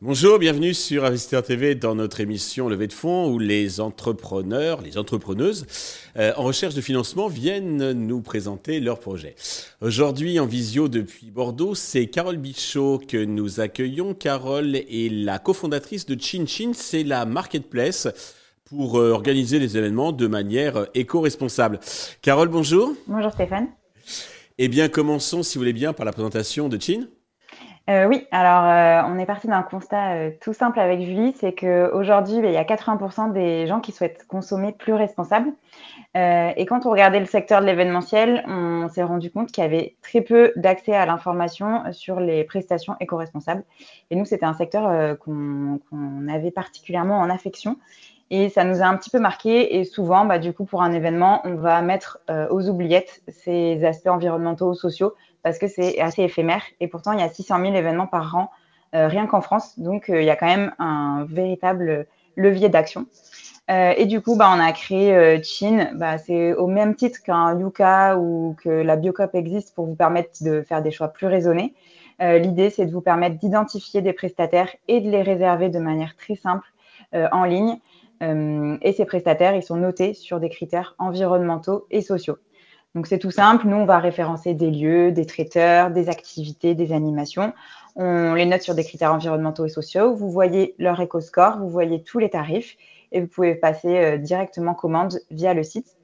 Bonjour, bienvenue sur Investisseur TV dans notre émission Levée de fonds où les entrepreneurs, les entrepreneuses euh, en recherche de financement viennent nous présenter leurs projets. Aujourd'hui en visio depuis Bordeaux, c'est Carole Bichot que nous accueillons. Carole est la cofondatrice de Chin Chin, c'est la marketplace pour euh, organiser les événements de manière éco-responsable. Carole, bonjour. Bonjour Stéphane. Eh bien, commençons, si vous voulez bien, par la présentation de Chin. Euh, oui, alors euh, on est parti d'un constat euh, tout simple avec Julie, c'est qu'aujourd'hui, ben, il y a 80% des gens qui souhaitent consommer plus responsable. et quand on regardait le secteur de l'événementiel, on s'est rendu compte qu'il y avait très peu d'accès à l'information sur les prestations éco-responsables. Et nous, c'était un secteur qu'on avait particulièrement en affection. Et ça nous a un petit peu marqué. Et souvent, bah, du coup, pour un événement, on va mettre aux oubliettes ces aspects environnementaux, sociaux, parce que c'est assez éphémère. Et pourtant, il y a 600 000 événements par an, euh, rien qu'en France. Donc, euh, il y a quand même un véritable levier d'action. Euh, et du coup, bah, on a créé Chin. Bah, c'est au même titre qu'un Yuka ou que la Biocop existe pour vous permettre de faire des choix plus raisonnés. L'idée, c'est de vous permettre d'identifier des prestataires et de les réserver de manière très simple en ligne. Et ces prestataires, ils sont notés sur des critères environnementaux et sociaux. Donc c'est tout simple, nous on va référencer des lieux, des traiteurs, des activités, des animations. On les note sur des critères environnementaux et sociaux. Vous voyez leur éco-score, vous voyez tous les tarifs et vous pouvez passer euh, directement commande via le site.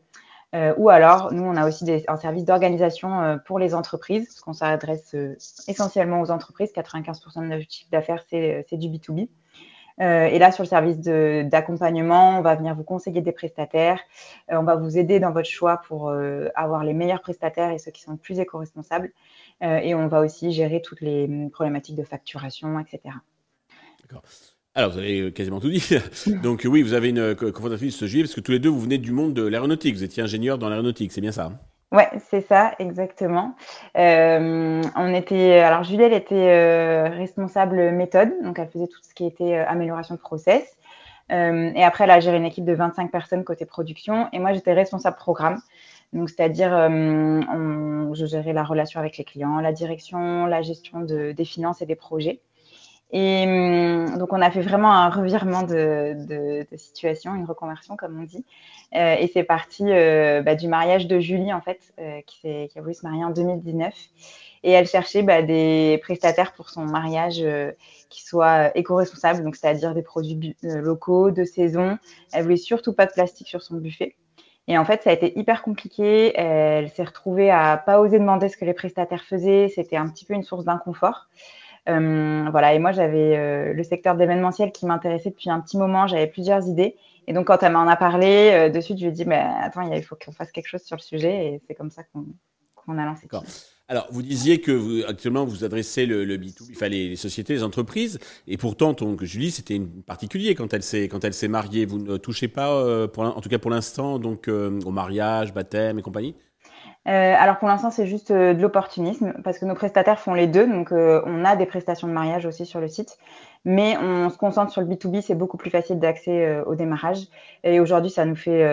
Euh, ou alors, nous, on a aussi un service d'organisation euh, pour les entreprises, parce qu'on s'adresse essentiellement aux entreprises. 95% de notre chiffre d'affaires, c'est du B2B. Euh, et là, sur le service d'accompagnement, on va venir vous conseiller des prestataires. Euh, on va vous aider dans votre choix pour euh, avoir les meilleurs prestataires et ceux qui sont plus éco-responsables. et on va aussi gérer toutes les hum, problématiques de facturation, etc. D'accord. Alors, vous avez quasiment tout dit. Donc, oui, vous avez une cofondatrice ce juillet, parce que tous les deux, vous venez du monde de l'aéronautique. Vous étiez ingénieur dans l'aéronautique, c'est bien ça hein? Ouais, c'est ça, exactement. Euh, on était, alors Julie, elle était euh, responsable méthode, donc elle faisait tout ce qui était euh, amélioration de process. et après, elle a géré une équipe de 25 personnes côté production, et moi, j'étais responsable programme. Donc, c'est-à-dire, je gérais la relation avec les clients, la direction, la gestion de, des finances et des projets. Et hum, donc, on a fait vraiment un revirement de, situation, une reconversion, comme on dit. Euh, et c'est parti euh, bah, du mariage de Julie, en fait, euh, qui, a voulu se marier en 2019. Et elle cherchait bah, des prestataires pour son mariage qui soient éco-responsables, c'est-à-dire des produits locaux, de saison. Elle voulait surtout pas de plastique sur son buffet. Et en fait, ça a été hyper compliqué. Elle s'est retrouvée à pas oser demander ce que les prestataires faisaient. C'était un petit peu une source d'inconfort. Euh, voilà, et moi j'avais euh, le secteur d'événementiel qui m'intéressait depuis un petit moment, j'avais plusieurs idées. Et donc quand elle m'en a parlé, euh, de suite je lui ai dit, mais attends, il faut qu'on fasse quelque chose sur le sujet, et c'est comme ça qu'on a lancé. Alors, vous disiez que vous, actuellement vous adressez le, le B2B, il fallait les sociétés, les entreprises, et pourtant, Julie, c'était une particulier quand elle s'est quand elle s'est mariée. Vous ne touchez pas, en tout cas pour l'instant, donc au mariage, baptême et compagnie? Euh, alors pour l'instant, c'est juste euh, de l'opportunisme parce que nos prestataires font les deux. Donc euh, on a des prestations de mariage aussi sur le site, mais on se concentre sur le B2B. C'est beaucoup plus facile d'accès au démarrage. Et aujourd'hui, ça nous fait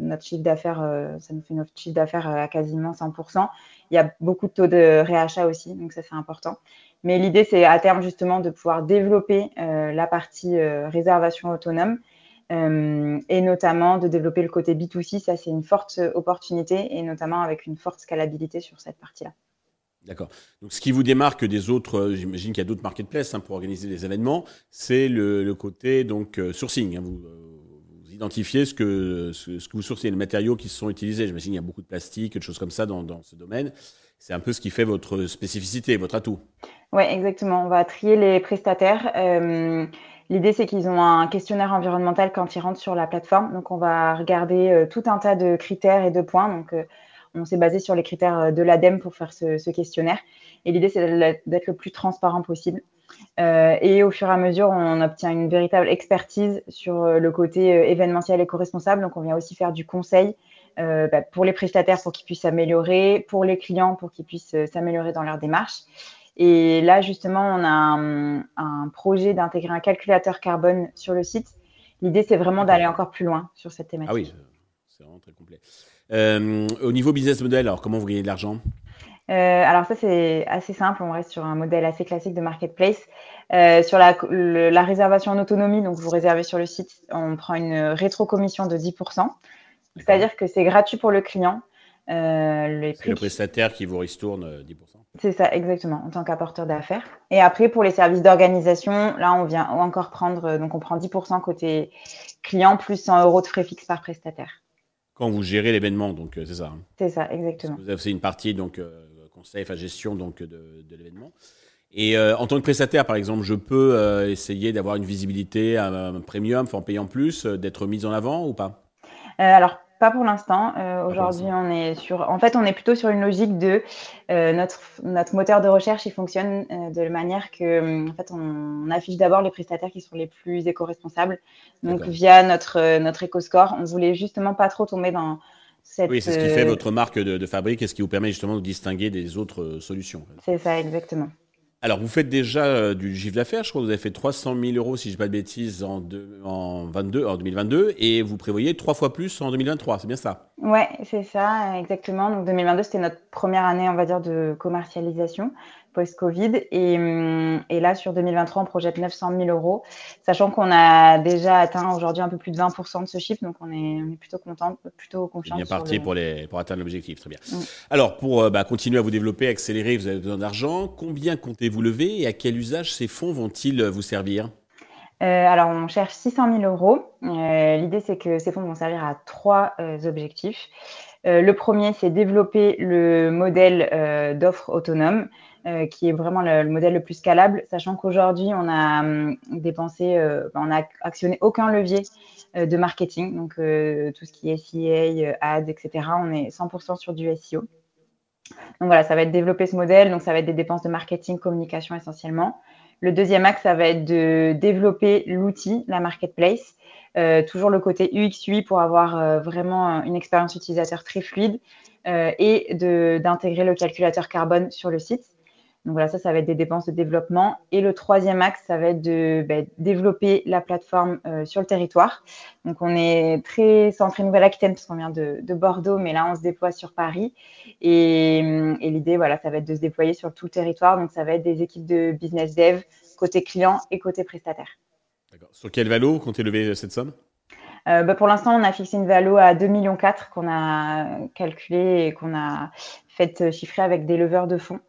notre chiffre d'affaires, ça nous fait notre chiffre d'affaires à quasiment 100%. Il y a beaucoup de taux de réachat aussi, donc ça c'est important. Mais l'idée, c'est à terme justement de pouvoir développer la partie réservation autonome euh, et notamment de développer le côté B2C. Ça, c'est une forte opportunité et notamment avec une forte scalabilité sur cette partie-là. D'accord. Donc, ce qui vous démarque des autres, euh, j'imagine qu'il y a d'autres marketplaces hein, pour organiser des événements, c'est le, côté donc euh, sourcing. Hein. vous, vous, identifiez ce que, ce, que vous sourcez, les matériaux qui sont utilisés. J'imagine qu'il y a beaucoup de plastique, de choses comme ça dans, dans ce domaine. C'est un peu ce qui fait votre spécificité, votre atout. Oui, exactement. On va trier les prestataires. Euh, L'idée, c'est qu'ils ont un questionnaire environnemental quand ils rentrent sur la plateforme. Donc, on va regarder euh, tout un tas de critères et de points. Donc, euh, on s'est basé sur les critères euh, de l'ADEME pour faire ce, questionnaire. Et l'idée, c'est d'être le plus transparent possible. et au fur et à mesure, on obtient une véritable expertise sur le côté événementiel et co-responsable. Donc, on vient aussi faire du conseil bah, pour les prestataires pour qu'ils puissent s'améliorer, pour les clients pour qu'ils puissent s'améliorer dans leur démarche. Et là, justement, on a un, projet d'intégrer un calculateur carbone sur le site. L'idée, c'est vraiment d'aller encore plus loin sur cette thématique. Ah oui, c'est vraiment très complet. au niveau business model, alors comment vous gagnez de l'argent? Alors ça c'est assez simple, on reste sur un modèle assez classique de marketplace. sur la, la, réservation en autonomie, donc vous réservez sur le site, on prend une rétro-commission de 10%. C'est-à-dire que c'est gratuit pour le client. Euh, c'est le prestataire qui vous ristourne 10%. Euh, c'est ça, exactement, en tant qu'apporteur d'affaires. Et après, pour les services d'organisation, là, on vient encore prendre, euh, donc on prend 10% côté client, plus 100 euros de frais fixes par prestataire. Quand vous gérez l'événement, donc c'est ça. Hein. C'est ça, exactement. Vous avez une partie donc conseil, enfin gestion donc de, l'événement. Et en tant que prestataire, par exemple, je peux essayer d'avoir une visibilité, un, premium, en payant plus, d'être mis en avant ou pas? Alors pas pour l'instant. Euh, aujourd'hui, on est sur. En fait, on est plutôt sur une logique de euh, notre notre moteur de recherche. Il fonctionne euh, de manière que, en fait, on, affiche d'abord les prestataires qui sont les plus éco-responsables. Donc, via notre notre EcoScore, on voulait justement pas trop tomber dans cette. Oui, c'est ce qui fait votre marque de, de fabrique et ce qui vous permet justement de distinguer des autres solutions. C'est ça, exactement. Alors, vous faites déjà euh, du chiffre d'affaires. Je crois que vous avez fait 300 000 euros, si je ne dis pas de bêtises, en, en, 22, en 2022. Et vous prévoyez trois fois plus en 2023. C'est bien ça? Oui, c'est ça, exactement. Donc, 2022, c'était notre première année, on va dire, de commercialisation post-Covid. Hum, et, là, sur 2023, on projette 900 000 euros, sachant qu'on a déjà atteint aujourd'hui un peu plus de 20% de ce chiffre. Donc, on est, plutôt content, plutôt confiant. Bien parti pour, les, pour atteindre l'objectif. Très bien. Mm. Alors, pour euh, bah, continuer à vous développer, accélérer, vous avez besoin d'argent. Combien comptez-vous lever et à quel usage ces fonds vont-ils vous servir? Euh, alors, on cherche 600 000 euros. Euh, l'idée, c'est que ces fonds vont servir à trois objectifs. le premier, c'est développer le modèle d'offre autonome. Euh, qui est vraiment le, modèle le plus scalable, sachant qu'aujourd'hui, on a hum, dépensé, euh, on a actionné aucun levier euh, de marketing, donc tout ce qui est SEA, ads, etc. On est 100% sur du SEO. Donc voilà, ça va être développer ce modèle, donc ça va être des dépenses de marketing, communication essentiellement. Le deuxième axe, ça va être de développer l'outil, la marketplace. toujours le côté UX UI pour avoir vraiment une expérience utilisateur très fluide et d'intégrer le calculateur carbone sur le site. Donc voilà, ça, ça va être des dépenses de développement. Et le troisième axe, ça va être de ben, développer la plateforme euh, sur le territoire. Donc on est très centré Nouvelle-Aquitaine parce qu'on vient de, Bordeaux, mais là on se déploie sur Paris. Et, et l'idée, voilà, ça va être de se déployer sur tout le territoire. Donc ça va être des équipes de business dev côté client et côté prestataire. D'accord. Sur quel valo comptez lever cette somme? Euh, bah, pour l'instant, on a fixé une valo à 2,4 millions qu'on a calculé et qu'on a fait chiffrer avec des leveurs de fonds.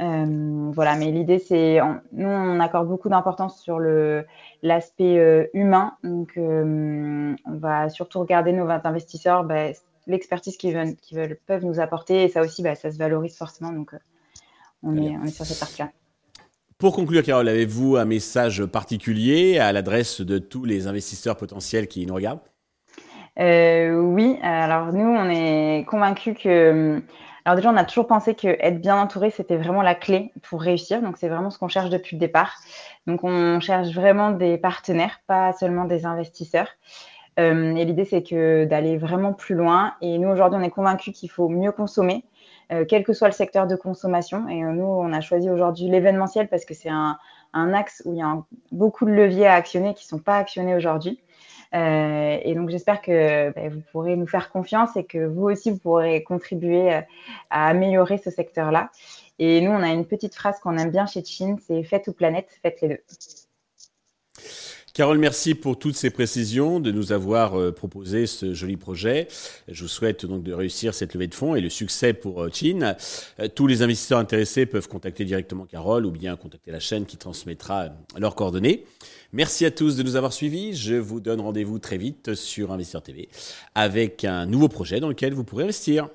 Euh, voilà, mais l'idée, c'est, nous, on accorde beaucoup d'importance sur le l'aspect euh, humain. Donc, euh, on va surtout regarder nos investisseurs, bah, l'expertise qu'ils veulent, veulent, peuvent nous apporter, et ça aussi, bah, ça se valorise forcément. Donc, on est, on est sur cette partie-là. Pour conclure, Carole, avez-vous un message particulier à l'adresse de tous les investisseurs potentiels qui nous regardent? Oui, alors nous, on est convaincus que alors déjà, on a toujours pensé que être bien entouré, c'était vraiment la clé pour réussir. Donc c'est vraiment ce qu'on cherche depuis le départ. Donc on cherche vraiment des partenaires, pas seulement des investisseurs. Euh, et l'idée, c'est que d'aller vraiment plus loin. Et nous, aujourd'hui, on est convaincus qu'il faut mieux consommer, euh, quel que soit le secteur de consommation. Et euh, nous, on a choisi aujourd'hui l'événementiel parce que c'est un, un, axe où il y a beaucoup de leviers à actionner qui ne sont pas actionnés aujourd'hui. Euh, et donc j'espère que ben, vous pourrez nous faire confiance et que vous aussi vous pourrez contribuer euh, à améliorer ce secteur-là. Et nous, on a une petite phrase qu'on aime bien chez Chin, c'est faites ou planète, faites les deux. Carole, merci pour toutes ces précisions, de nous avoir euh, proposé ce joli projet. Je vous souhaite donc de réussir cette levée de fonds et le succès pour Chin. Tous les investisseurs intéressés peuvent contacter directement Carole ou bien contacter la chaîne qui transmettra leurs coordonnées. Merci à tous de nous avoir suivis. Je vous donne rendez-vous très vite sur Investisseur TV avec un nouveau projet dans lequel vous pourrez investir.